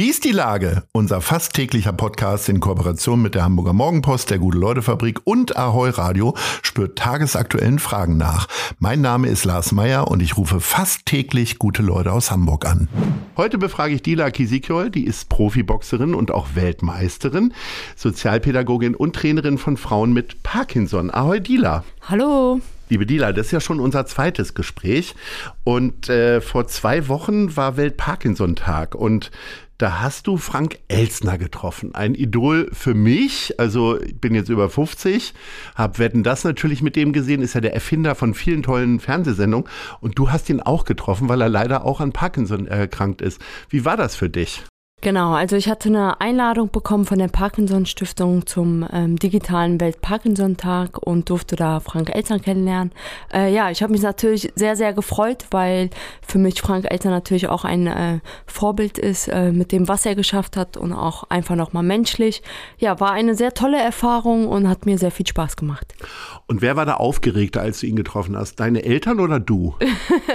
Wie ist die Lage? Unser fast täglicher Podcast in Kooperation mit der Hamburger Morgenpost, der Gute-Leute-Fabrik und Ahoi Radio spürt tagesaktuellen Fragen nach. Mein Name ist Lars Meyer und ich rufe fast täglich gute Leute aus Hamburg an. Heute befrage ich Dila Kisikiol, die ist Profiboxerin und auch Weltmeisterin, Sozialpädagogin und Trainerin von Frauen mit Parkinson. Ahoi Dila. Hallo. Liebe Dila, das ist ja schon unser zweites Gespräch. Und äh, vor zwei Wochen war Welt-Parkinson-Tag. Und da hast du Frank Elsner getroffen. Ein Idol für mich. Also ich bin jetzt über 50, habe Wetten das natürlich mit dem gesehen, ist ja der Erfinder von vielen tollen Fernsehsendungen. Und du hast ihn auch getroffen, weil er leider auch an Parkinson erkrankt ist. Wie war das für dich? Genau, also ich hatte eine Einladung bekommen von der Parkinson Stiftung zum ähm, digitalen Welt-Parkinson-Tag und durfte da Frank Elster kennenlernen. Äh, ja, ich habe mich natürlich sehr, sehr gefreut, weil für mich Frank Elster natürlich auch ein äh, Vorbild ist äh, mit dem, was er geschafft hat und auch einfach nochmal menschlich. Ja, war eine sehr tolle Erfahrung und hat mir sehr viel Spaß gemacht. Und wer war da aufgeregter, als du ihn getroffen hast? Deine Eltern oder du?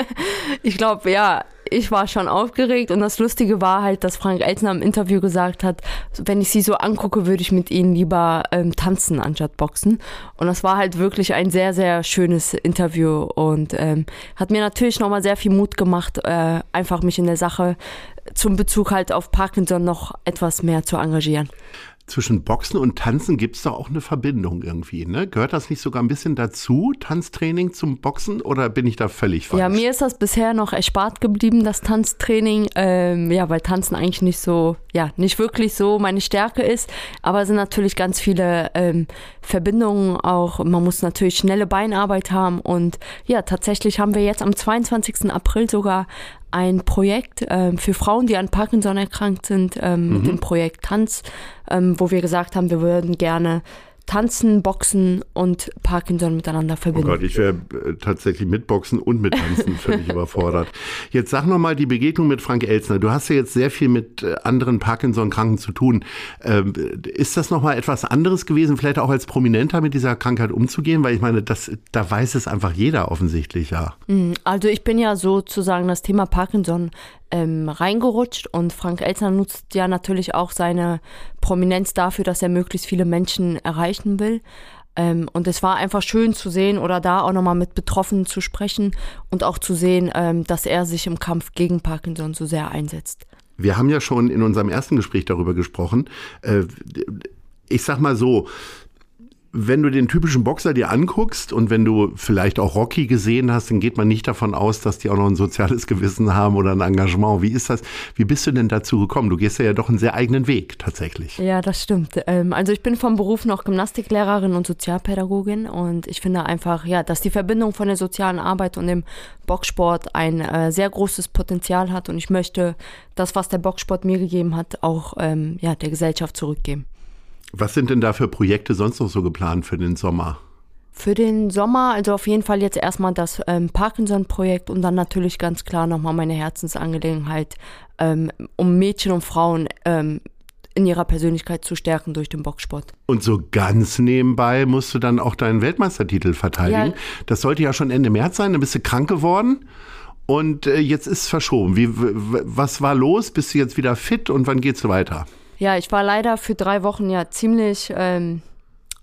ich glaube, ja, ich war schon aufgeregt und das Lustige war halt, dass Frank Elzner im Interview gesagt hat, wenn ich sie so angucke, würde ich mit ihnen lieber ähm, tanzen anstatt boxen. Und das war halt wirklich ein sehr, sehr schönes Interview und ähm, hat mir natürlich nochmal sehr viel Mut gemacht, äh, einfach mich in der Sache zum Bezug halt auf Parkinson noch etwas mehr zu engagieren zwischen Boxen und Tanzen gibt es doch auch eine Verbindung irgendwie, ne? Gehört das nicht sogar ein bisschen dazu, Tanztraining zum Boxen, oder bin ich da völlig falsch? Ja, mir ist das bisher noch erspart geblieben, das Tanztraining, ähm, ja, weil Tanzen eigentlich nicht so, ja, nicht wirklich so meine Stärke ist, aber es sind natürlich ganz viele ähm, Verbindungen auch, man muss natürlich schnelle Beinarbeit haben und ja, tatsächlich haben wir jetzt am 22. April sogar ein Projekt ähm, für Frauen, die an Parkinson erkrankt sind, ähm, mhm. mit dem Projekt Tanz, ähm, wo wir gesagt haben, wir würden gerne Tanzen, Boxen und Parkinson miteinander verbinden. Oh Gott, ich wäre äh, tatsächlich mit Boxen und mit Tanzen völlig überfordert. Jetzt sag noch mal die Begegnung mit Frank Elsner. Du hast ja jetzt sehr viel mit äh, anderen Parkinson-Kranken zu tun. Ähm, ist das noch mal etwas anderes gewesen, vielleicht auch als Prominenter mit dieser Krankheit umzugehen? Weil ich meine, das, da weiß es einfach jeder offensichtlich, ja. Mm, also ich bin ja sozusagen das Thema Parkinson ähm, reingerutscht und Frank Elsner nutzt ja natürlich auch seine Prominenz dafür, dass er möglichst viele Menschen erreichen will. Ähm, und es war einfach schön zu sehen oder da auch nochmal mit Betroffenen zu sprechen und auch zu sehen, ähm, dass er sich im Kampf gegen Parkinson so sehr einsetzt. Wir haben ja schon in unserem ersten Gespräch darüber gesprochen. Äh, ich sag mal so, wenn du den typischen Boxer dir anguckst und wenn du vielleicht auch Rocky gesehen hast, dann geht man nicht davon aus, dass die auch noch ein soziales Gewissen haben oder ein Engagement. Wie ist das? Wie bist du denn dazu gekommen? Du gehst ja, doch einen sehr eigenen Weg tatsächlich. Ja, das stimmt. Ähm, also ich bin vom Beruf noch Gymnastiklehrerin und Sozialpädagogin und ich finde einfach, ja, dass die Verbindung von der sozialen Arbeit und dem Boxsport ein äh, sehr großes Potenzial hat und ich möchte das, was der Boxsport mir gegeben hat, auch ähm, ja, der Gesellschaft zurückgeben. Was sind denn da für Projekte sonst noch so geplant für den Sommer? Für den Sommer, also auf jeden Fall jetzt erstmal das ähm, Parkinson-Projekt und dann natürlich ganz klar nochmal meine Herzensangelegenheit, ähm, um Mädchen und Frauen ähm, in ihrer Persönlichkeit zu stärken durch den Boxsport. Und so ganz nebenbei musst du dann auch deinen Weltmeistertitel verteidigen. Ja. Das sollte ja schon Ende März sein, dann bist du krank geworden. Und äh, jetzt ist es verschoben. Wie, was war los? Bist du jetzt wieder fit und wann geht's weiter? Ja, ich war leider für drei Wochen ja ziemlich, ähm,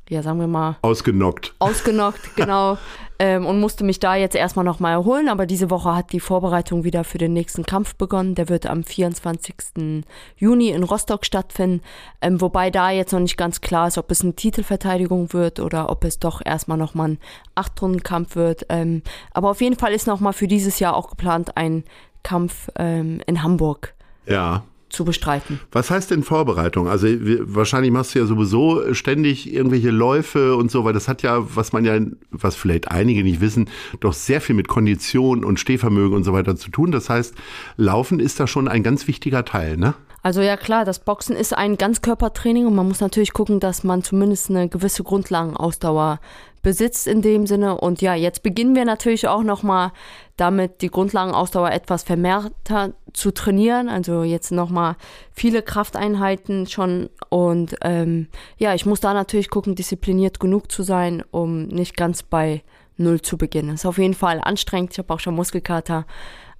ja, sagen wir mal. Ausgenockt. Ausgenockt, genau. ähm, und musste mich da jetzt erstmal nochmal erholen. Aber diese Woche hat die Vorbereitung wieder für den nächsten Kampf begonnen. Der wird am 24. Juni in Rostock stattfinden. Ähm, wobei da jetzt noch nicht ganz klar ist, ob es eine Titelverteidigung wird oder ob es doch erstmal nochmal ein Acht-Runden-Kampf wird. Ähm, aber auf jeden Fall ist nochmal für dieses Jahr auch geplant ein Kampf ähm, in Hamburg. Ja zu bestreiten. Was heißt denn Vorbereitung? Also wahrscheinlich machst du ja sowieso ständig irgendwelche Läufe und so, weil das hat ja, was man ja, was vielleicht einige nicht wissen, doch sehr viel mit Kondition und Stehvermögen und so weiter zu tun. Das heißt, Laufen ist da schon ein ganz wichtiger Teil, ne? Also ja klar, das Boxen ist ein Ganzkörpertraining und man muss natürlich gucken, dass man zumindest eine gewisse Grundlagenausdauer besitzt in dem Sinne. Und ja, jetzt beginnen wir natürlich auch nochmal damit, die Grundlagenausdauer etwas vermehrter zu trainieren. Also jetzt nochmal viele Krafteinheiten schon. Und ähm, ja, ich muss da natürlich gucken, diszipliniert genug zu sein, um nicht ganz bei Null zu beginnen. Ist auf jeden Fall anstrengend. Ich habe auch schon Muskelkater.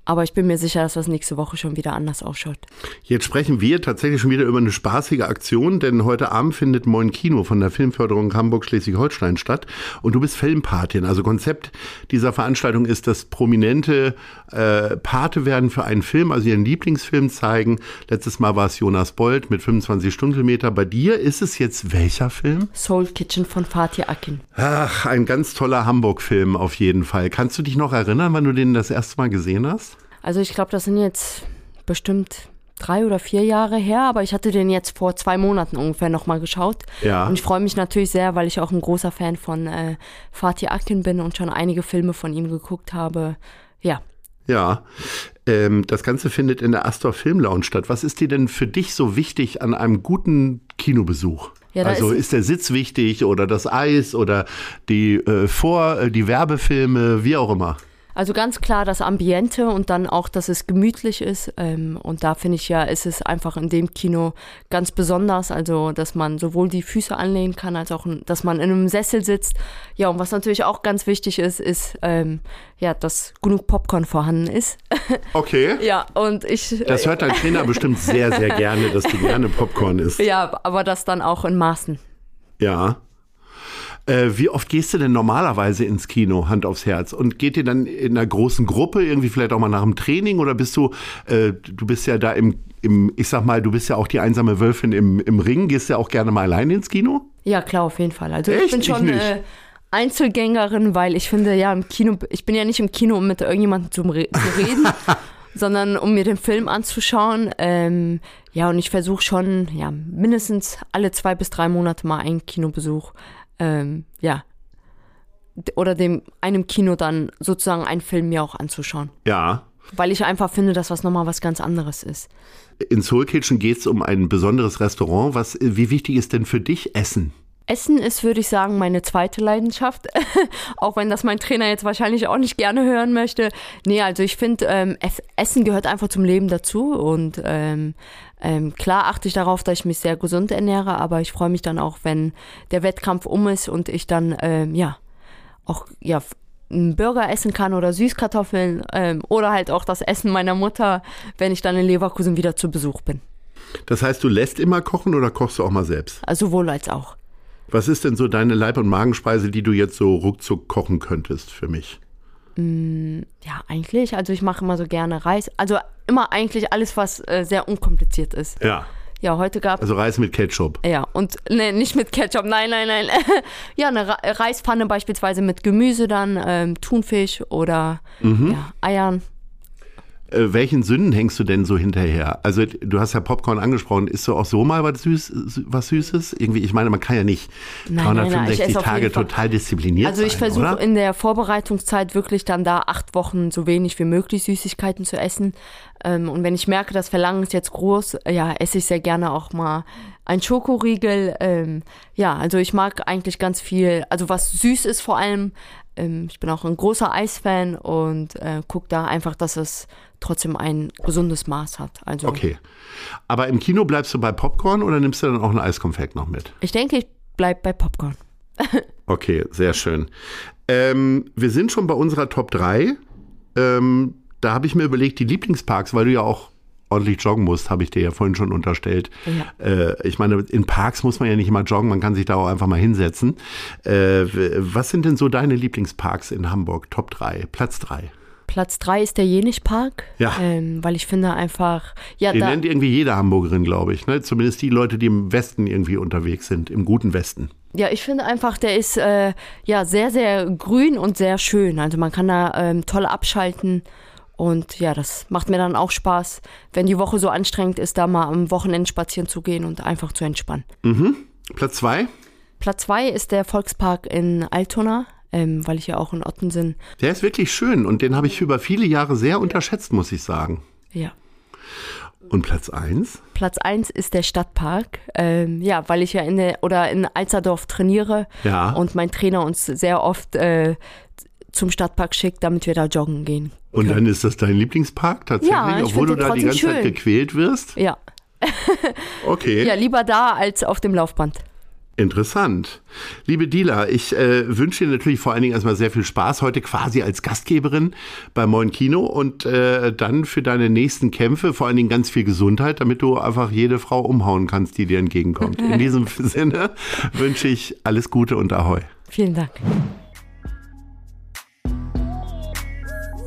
Aber ich bin mir sicher, dass das nächste Woche schon wieder anders ausschaut. Jetzt sprechen wir tatsächlich schon wieder über eine spaßige Aktion, denn heute Abend findet Moin Kino von der Filmförderung Hamburg-Schleswig-Holstein statt. Und du bist Filmpatin. Also Konzept dieser Veranstaltung ist, dass Prominente äh, Pate werden für einen Film, also ihren Lieblingsfilm zeigen. Letztes Mal war es Jonas Bold mit 25 Stundenkilometer. Bei dir ist es jetzt welcher Film? Soul Kitchen von Fatih Akin. Ach, ein ganz toller Hamburg-Film auf jeden Fall. Kannst du dich noch erinnern, wann du den das erste Mal gesehen hast? Also ich glaube, das sind jetzt bestimmt drei oder vier Jahre her, aber ich hatte den jetzt vor zwei Monaten ungefähr nochmal geschaut. Ja. Und ich freue mich natürlich sehr, weil ich auch ein großer Fan von äh, Fatih Akin bin und schon einige Filme von ihm geguckt habe. Ja. Ja, ähm, das Ganze findet in der Astor Film Lounge statt. Was ist dir denn für dich so wichtig an einem guten Kinobesuch? Ja, also ist- ist, der Sitz wichtig oder das Eis oder die äh, Vor, äh, die Werbefilme, wie auch immer. Also ganz klar das Ambiente und dann auch, dass es gemütlich ist. Ähm, und da finde ich ja, ist es einfach in dem Kino ganz besonders. Also, dass man sowohl die Füße anlehnen kann, als auch, dass man in einem Sessel sitzt. Ja, und was natürlich auch ganz wichtig ist, ist, ähm, ja, dass genug Popcorn vorhanden ist. Okay. ja, und ich. Das hört dein Trainer bestimmt sehr, sehr gerne, dass du gerne Popcorn isst. ja, aber das dann auch in Maßen. Ja. Äh, wie oft gehst du denn normalerweise ins Kino, Hand aufs Herz? Und geht ihr dann in einer großen Gruppe, irgendwie vielleicht auch mal nach dem Training? Oder bist du, äh, du bist ja da im, im, ich sag mal, du bist ja auch die einsame Wölfin im, im Ring, gehst ja auch gerne mal alleine ins Kino? Ja, klar, auf jeden Fall. Also Echt? ich bin Ich schon nicht. äh, Einzelgängerin, weil ich finde, ja, im Kino, ich bin ja nicht im Kino, um mit irgendjemandem zu, re zu reden, sondern um mir den Film anzuschauen. Ähm, ja, und ich versuche schon, ja, mindestens alle zwei bis drei Monate mal einen Kinobesuch, ähm, ja, oder dem einem Kino dann sozusagen einen Film mir auch anzuschauen. Ja. Weil ich einfach finde, dass was nochmal was ganz anderes ist. In Soul Kitchen geht es um ein besonderes Restaurant. Was, wie wichtig ist denn für dich Essen? Essen ist, würde ich sagen, meine zweite Leidenschaft. auch wenn das mein Trainer jetzt wahrscheinlich auch nicht gerne hören möchte. Nee, also ich finde, ähm, Ess- Essen gehört einfach zum Leben dazu. Und ähm, ähm, klar achte ich darauf, dass ich mich sehr gesund ernähre, aber ich freue mich dann auch, wenn der Wettkampf um ist und ich dann, ähm, ja, auch, ja, einen Burger essen kann oder Süßkartoffeln ähm, oder halt auch das Essen meiner Mutter, wenn ich dann in Leverkusen wieder zu Besuch bin. Das heißt, du lässt immer kochen oder kochst du auch mal selbst? Also sowohl als auch. Was ist denn so deine Leib- und Magenspeise, die du jetzt so ruckzuck kochen könntest für mich? Ja, eigentlich. Also ich mache immer so gerne Reis. Also immer eigentlich alles, was äh, sehr unkompliziert ist. Ja. Ja, heute gab Also Reis mit Ketchup. ja und ne, nicht mit Ketchup, nein, nein, nein. ja, eine Reispfanne beispielsweise mit Gemüse dann, ähm, Thunfisch oder ja, Eiern. Äh, welchen Sünden hängst du denn so hinterher? Also du hast ja Popcorn angesprochen. Isst du auch so mal was, Süß, was Süßes? Irgendwie, ich meine, man kann ja nicht Nein, nein, nein, ich 365 esse auf Tage total diszipliniert Also ich sein, versuche in der Vorbereitungszeit wirklich dann da acht Wochen so wenig wie möglich Süßigkeiten zu essen. Ähm, und wenn ich merke, das Verlangen ist jetzt groß, ja, esse ich sehr gerne auch mal ein Schokoriegel. Ähm, ja, also ich mag eigentlich ganz viel, also was süß ist vor allem. Ähm, ich bin auch ein großer Eisfan und äh, gucke da einfach, dass es trotzdem ein gesundes Maß hat. Also Okay. Aber im Kino bleibst du bei Popcorn oder nimmst du dann auch ein Eiskonfekt noch mit? ich denke, ich bleib bei Popcorn. Okay, sehr schön. Ähm, wir sind schon bei unserer Top 3. Ähm, da habe ich mir überlegt, die Lieblingsparks, weil du ja auch ordentlich joggen musst, habe ich dir ja vorhin schon unterstellt. Ja. Äh, ich meine, in Parks muss man ja nicht immer joggen, man kann sich da auch einfach mal hinsetzen. Äh, was sind denn so deine Lieblingsparks in Hamburg? Top 3, Platz 3. Platz drei ist der Jenischpark, Ja. ähm, weil ich finde einfach, ja, Den da, nennt irgendwie jede Hamburgerin, glaube ich. Ne? Zumindest die Leute, die im Westen irgendwie unterwegs sind, im guten Westen. Ja, ich finde einfach, der ist äh, ja sehr, sehr grün und sehr schön. Also man kann da ähm, toll abschalten. Und ja, das macht mir dann auch Spaß, wenn die Woche so anstrengend ist, da mal am Wochenende spazieren zu gehen und einfach zu entspannen. Platz 2, Platz zwei ist der Volkspark in Altona, ähm, weil ich ja auch in Ottensen, der ist wirklich schön und den habe ich über viele Jahre sehr unterschätzt, muss ich sagen. ja. Und Platz 1? Platz 1 ist der Stadtpark. Ähm, ja, weil ich ja in der oder in Alzerdorf trainiere Ja. und mein Trainer uns sehr oft äh, zum Stadtpark schickt, damit wir da joggen gehen. Und dann ist das dein Lieblingspark tatsächlich, Ja, obwohl du da die ganze trotzdem Zeit schön. gequält wirst? Ja. Okay. Ja, lieber da als auf dem Laufband. Interessant. Liebe Dila, ich äh, wünsche dir natürlich vor allen Dingen erstmal sehr viel Spaß heute quasi als Gastgeberin beim Moin Kino und äh, dann für deine nächsten Kämpfe vor allen Dingen ganz viel Gesundheit, damit du einfach jede Frau umhauen kannst, die dir entgegenkommt. In diesem Sinne wünsche ich alles Gute und Ahoi. Vielen Dank.